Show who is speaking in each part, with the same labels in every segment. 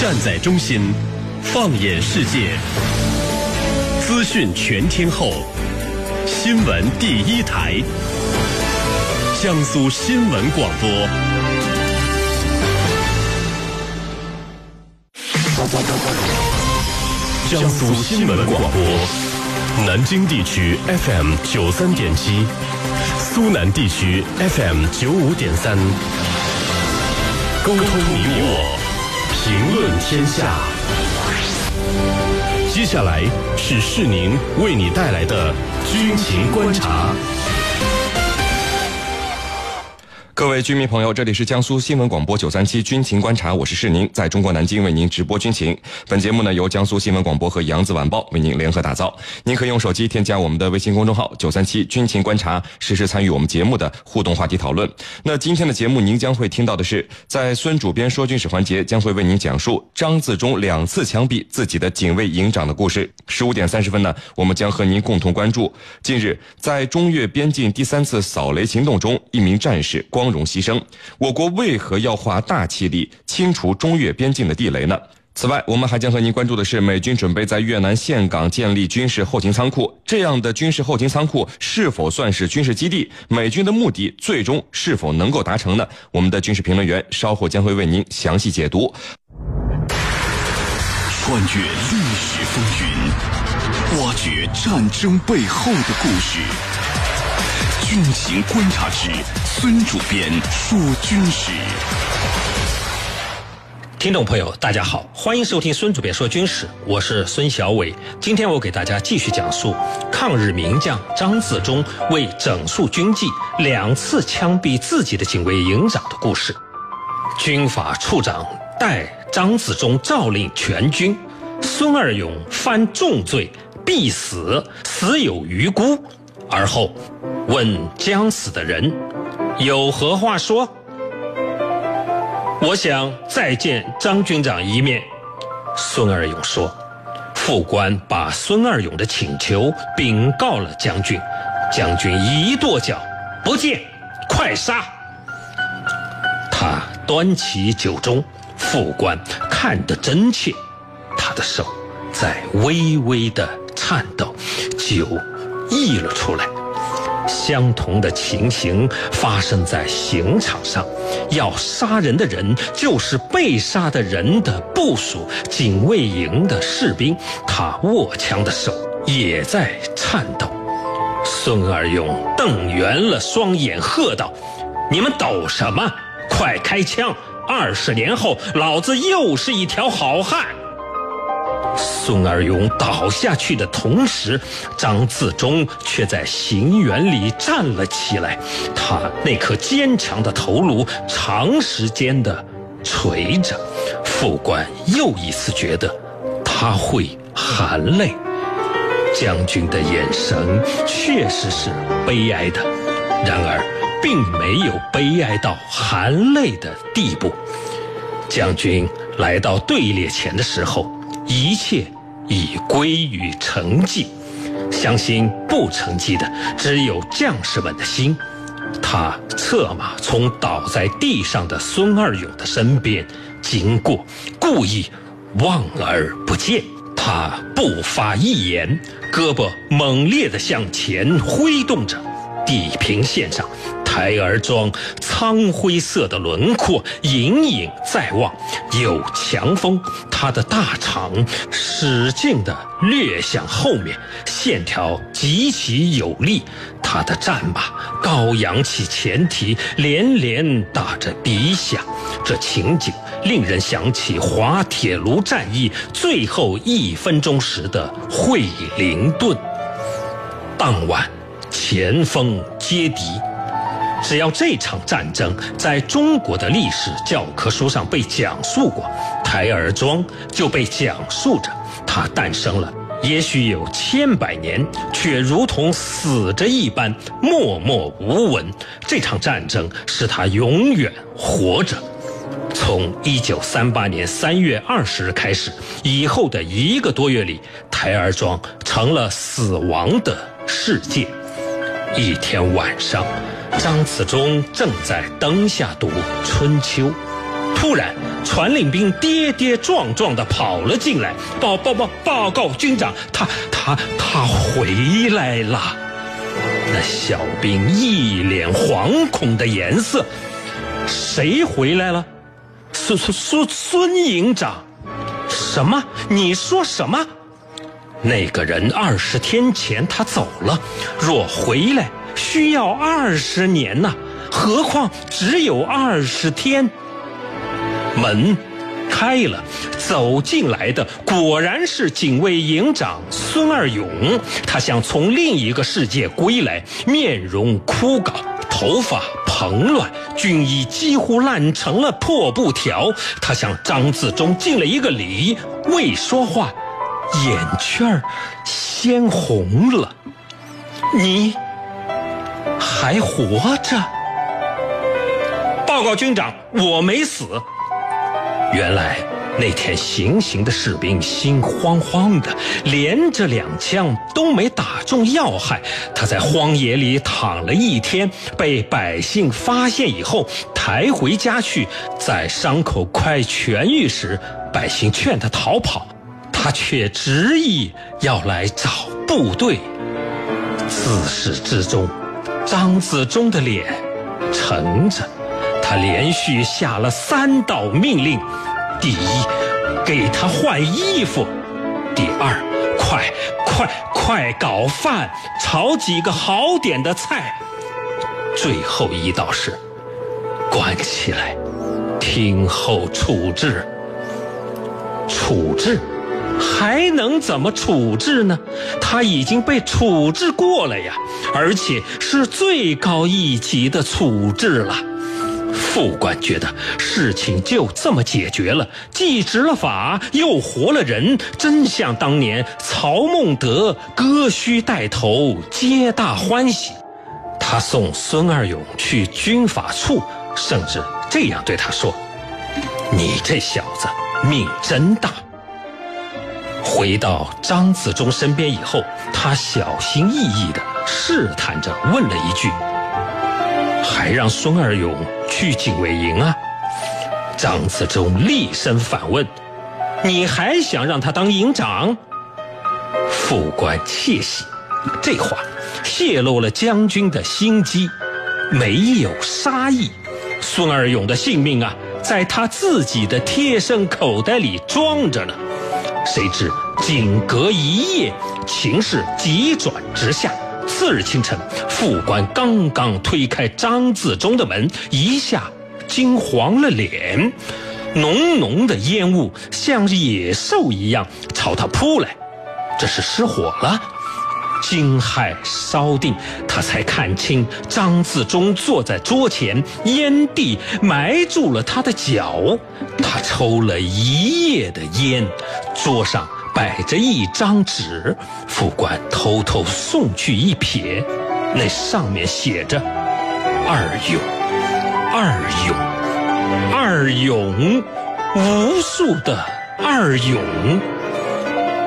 Speaker 1: 站在中心，放眼世界，资讯全天候，新闻第一台，江苏新闻广播。江苏新闻广播，南京地区 FM 九三点七，苏南地区 FM 九五点三，沟通你我。评论天下。接下来是世宁为你带来的军情观察。
Speaker 2: 各位居民朋友，这里是江苏新闻广播九三七军情观察，我是世宁，在中国南京为您直播军情。本节目呢由江苏新闻广播和扬子晚报为您联合打造。您可以用手机添加我们的微信公众号九三七军情观察，实时参与我们节目的互动话题讨论。那今天的节目您将会听到的是，在孙主编说军事环节将会为您讲述张自忠两次枪毙自己的警卫营长的故事。十五点三十分呢，我们将和您共同关注近日在中越边境第三次扫雷行动中，一名战士光。荣牺牲，我国为何要花大气力清除中越边境的地雷呢？此外，我们还将和您关注的是，美军准备在越南岘港建立军事后勤仓库，这样的军事后勤仓库是否算是军事基地？美军的目的最终是否能够达成呢？我们的军事评论员稍后将会为您详细解读。
Speaker 3: 穿越历史风云，挖掘战争背后的故事。军情观察之孙主编说军事，
Speaker 4: 听众朋友，大家好，欢迎收听孙主编说军事，我是孙小伟。今天我给大家继续讲述抗日名将张自忠为整肃军纪两次枪毙自己的警卫营长的故事。军法处长代张自忠诏令全军：孙二勇犯重罪，必死，死有余辜。而后，问将死的人有何话说？我想再见张军长一面。孙二勇说：“副官把孙二勇的请求禀告了将军，将军一跺脚，不见，快杀！”他端起酒盅，副官看得真切，他的手在微微的颤抖，酒。溢了出来。相同的情形发生在刑场上，要杀人的人就是被杀的人的部属，警卫营的士兵，他握枪的手也在颤抖。孙二勇瞪圆了双眼，喝道：“你们抖什么？快开枪！二十年后，老子又是一条好汉。”孙二勇倒下去的同时，张自忠却在行辕里站了起来。他那颗坚强的头颅长时间的垂着。副官又一次觉得他会含泪。将军的眼神确实是悲哀的，然而并没有悲哀到含泪的地步。将军来到队列前的时候。一切已归于成绩，相信不成绩的只有将士们的心。他策马从倒在地上的孙二勇的身边经过，故意望而不见。他不发一言，胳膊猛烈地向前挥动着，地平线上。台儿庄苍灰色的轮廓隐隐在望，有强风，他的大肠使劲地掠向后面，线条极其有力。他的战马高扬起前蹄，连连打着鼻响。这情景令人想起滑铁卢战役最后一分钟时的惠灵顿。当晚，前锋接敌。只要这场战争在中国的历史教科书上被讲述过，台儿庄就被讲述着，它诞生了，也许有千百年，却如同死着一般默默无闻。这场战争使它永远活着。从一九三八年三月二十日开始，以后的一个多月里，台儿庄成了死亡的世界。一天晚上。张自忠正在灯下读《春秋》，突然传令兵跌跌撞撞地跑了进来，报报报报告军长，他他他回来了。那小兵一脸惶恐的颜色，谁回来了？孙孙孙孙营长？什么？你说什么？那个人二十天前他走了，若回来需要二十年呐，何况只有二十天。门开了，走进来的果然是警卫营长孙二勇。他像从另一个世界归来，面容枯槁，头发蓬乱，军衣几乎烂成了破布条。他向张自忠敬了一个礼，未说话，眼圈儿鲜红了。你还活着？报告军长，我没死。原来那天行刑的士兵心慌慌的，连着两枪都没打中要害。他在荒野里躺了一天，被百姓发现以后抬回家去。在伤口快痊愈时，百姓劝他逃跑，他却执意要来找部队。自始至终，张自忠的脸沉着。他连续下了三道命令：第一，给他换衣服；第二，快快快搞饭，炒几个好点的菜；最后一道是关起来，听候处置。处置，还能怎么处置呢？他已经被处置过了呀，而且是最高一级的处置了。副官觉得事情就这么解决了，既执了法，又活了人，真像当年曹孟德割须带头，皆大欢喜。他送孙二勇去军法处，甚至这样对他说：“你这小子命真大。”回到张自忠身边以后，他小心翼翼地试探着问了一句。还让孙二勇去警卫营啊？张自忠厉声反问：“你还想让他当营长？”副官窃喜，这话泄露了将军的心机，没有杀意。孙二勇的性命啊，在他自己的贴身口袋里装着呢。谁知仅隔一夜，情势急转直下。次日清晨，副官刚刚推开张自忠的门，一下惊黄了脸，浓浓的烟雾像野兽一样朝他扑来，这是失火了。惊骇稍定，他才看清张自忠坐在桌前，烟蒂埋住了他的脚，他抽了一夜的烟，桌上。摆着一张纸，副官偷偷送去一瞥，那上面写着“二勇，二勇，二勇”，无数的二勇。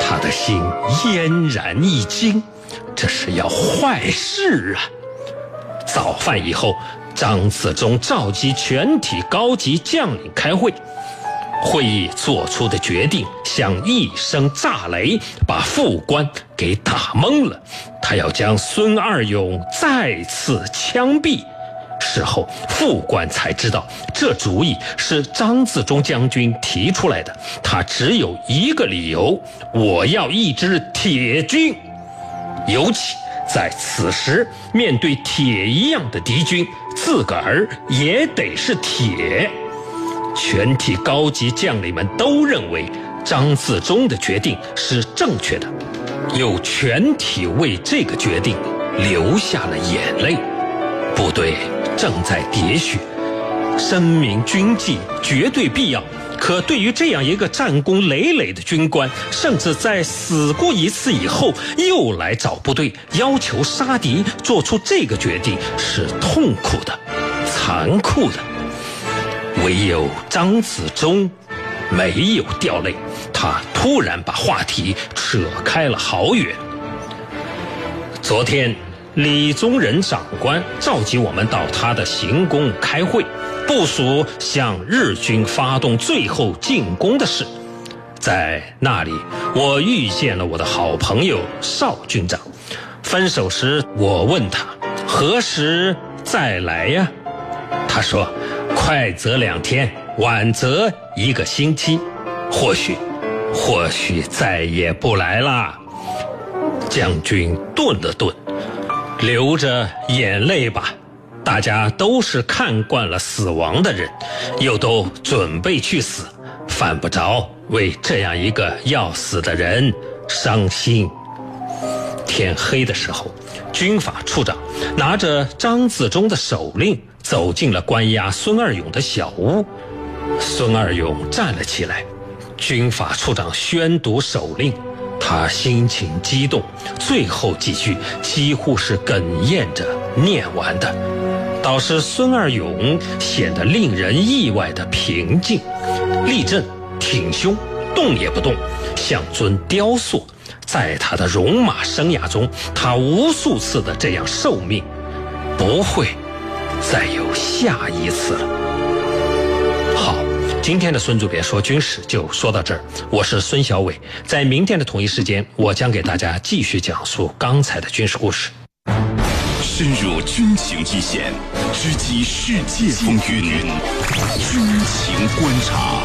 Speaker 4: 他的心嫣然一惊，这是要坏事啊！早饭以后，张自忠召集全体高级将领开会。会议做出的决定像一声炸雷，把副官给打懵了。他要将孙二勇再次枪毙。事后，副官才知道，这主意是张自忠将军提出来的。他只有一个理由：我要一支铁军。尤其在此时，面对铁一样的敌军，自个儿也得是铁。全体高级将领们都认为张自忠的决定是正确的，又全体为这个决定流下了眼泪。部队正在喋血，声明军纪绝对必要。可对于这样一个战功累累的军官，甚至在死过一次以后又来找部队要求杀敌，做出这个决定是痛苦的、残酷的。唯有张子忠没有掉泪，他突然把话题扯开了好远。昨天，李宗仁长官召集我们到他的行宫开会，部署向日军发动最后进攻的事。在那里，我遇见了我的好朋友邵军长。分手时，我问他何时再来呀？他说：“快则两天，晚则一个星期，或许，或许再也不来了。”将军顿了顿，流着眼泪吧。大家都是看惯了死亡的人，又都准备去死，犯不着为这样一个要死的人伤心。天黑的时候，军法处长拿着张自忠的手令走进了关押孙二勇的小屋。孙二勇站了起来，军法处长宣读手令。他心情激动，最后几句几乎是哽咽着念完的。导师孙二勇显得令人意外的平静，立正，挺胸，动也不动，像尊雕塑。在他的戎马生涯中，他无数次的这样受命，不会再有下一次了。好今天的孙主编说军事就说到这儿，我是孙小伟，在明天的同一时间，我将给大家继续讲述刚才的军事故事。
Speaker 3: 深入军情一线，直击世界风云，军情观察。